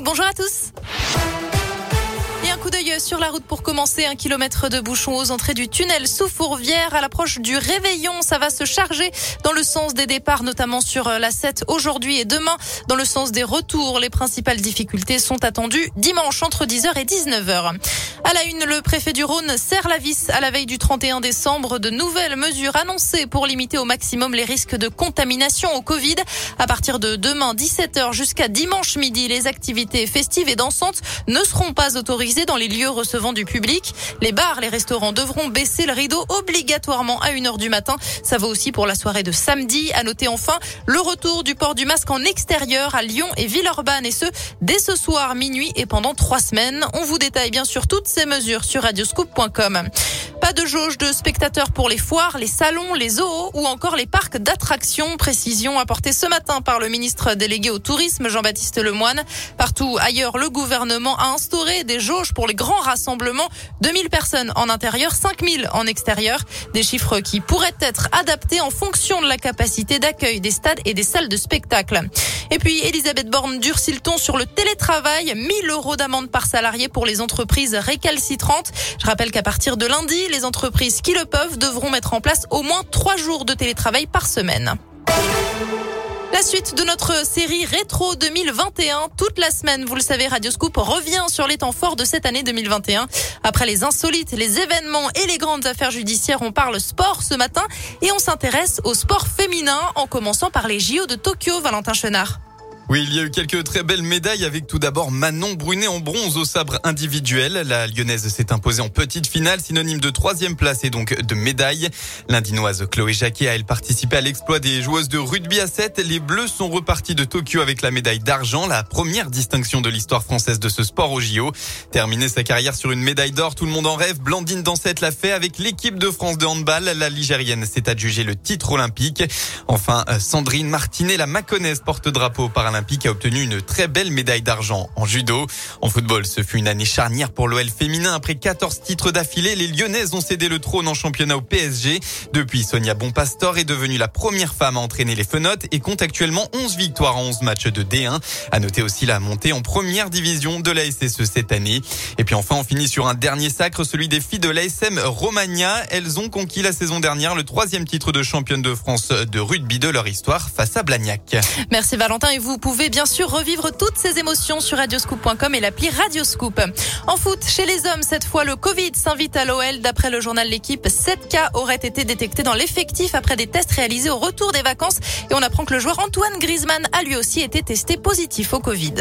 Bonjour à tous. Et un coup d'œil sur la route pour commencer. Un kilomètre de bouchon aux entrées du tunnel sous Fourvière. À l'approche du réveillon, ça va se charger dans le sens des départs, notamment sur la 7 aujourd'hui et demain. Dans le sens des retours, les principales difficultés sont attendues dimanche entre 10h et 19h. À la une, le préfet du Rhône serre la vis à la veille du 31 décembre. De nouvelles mesures annoncées pour limiter au maximum les risques de contamination au Covid. À partir de demain 17h jusqu'à dimanche midi, les activités festives et dansantes ne seront pas autorisées dans les lieux recevant du public. Les bars, les restaurants devront baisser le rideau obligatoirement à 1h du matin. Ça vaut aussi pour la soirée de samedi. À noter enfin le retour du port du masque en extérieur à Lyon et Villeurbanne et ce, dès ce soir minuit et pendant trois semaines. On vous détaille bien sûr toutes ces mesures sur radioscoop.com. Pas de jauge de spectateurs pour les foires, les salons, les zoos ou encore les parcs d'attractions. Précision apportée ce matin par le ministre délégué au tourisme Jean-Baptiste Lemoine. Partout ailleurs, le gouvernement a instauré des jauges pour les grands rassemblements. 2000 personnes en intérieur, 5000 en extérieur. Des chiffres qui pourraient être adaptés en fonction de la capacité d'accueil des stades et des salles de spectacle. Et puis, Elisabeth Borne durcit le ton sur le télétravail. 1000 euros d'amende par salarié pour les entreprises récalcitrantes. Je rappelle qu'à partir de lundi, les entreprises qui le peuvent devront mettre en place au moins trois jours de télétravail par semaine. La suite de notre série Rétro 2021. Toute la semaine, vous le savez, Radioscoop revient sur les temps forts de cette année 2021. Après les insolites, les événements et les grandes affaires judiciaires, on parle sport ce matin et on s'intéresse au sport féminin en commençant par les JO de Tokyo, Valentin Chenard. Oui, il y a eu quelques très belles médailles avec tout d'abord Manon Brunet en bronze au sabre individuel. La lyonnaise s'est imposée en petite finale, synonyme de troisième place et donc de médaille. L'indinoise Chloé Jacquet a elle participé à l'exploit des joueuses de rugby à 7. Les Bleus sont repartis de Tokyo avec la médaille d'argent, la première distinction de l'histoire française de ce sport au JO. Terminer sa carrière sur une médaille d'or, tout le monde en rêve. Blandine Dansette l'a fait avec l'équipe de France de handball. La Ligérienne s'est adjugée le titre olympique. Enfin, Sandrine Martinet, la Maconnaise porte-drapeau paralympique a obtenu une très belle médaille d'argent en judo. En football, ce fut une année charnière pour l'OL féminin. Après 14 titres d'affilée, les Lyonnaises ont cédé le trône en championnat au PSG. Depuis, Sonia Bonpastor est devenue la première femme à entraîner les Fenotes et compte actuellement 11 victoires en 11 matchs de D1. À noter aussi la montée en première division de la SSE cette année. Et puis enfin, on finit sur un dernier sacre, celui des filles de l'ASM Romagna. Elles ont conquis la saison dernière le troisième titre de championne de France de rugby de leur histoire face à Blagnac. Merci Valentin et vous pouvez bien sûr revivre toutes ces émotions sur radioscoop.com et l'appli Radioscoop. En foot, chez les hommes, cette fois, le Covid s'invite à l'OL. D'après le journal L'équipe, 7 cas auraient été détectés dans l'effectif après des tests réalisés au retour des vacances. Et on apprend que le joueur Antoine Griezmann a lui aussi été testé positif au Covid.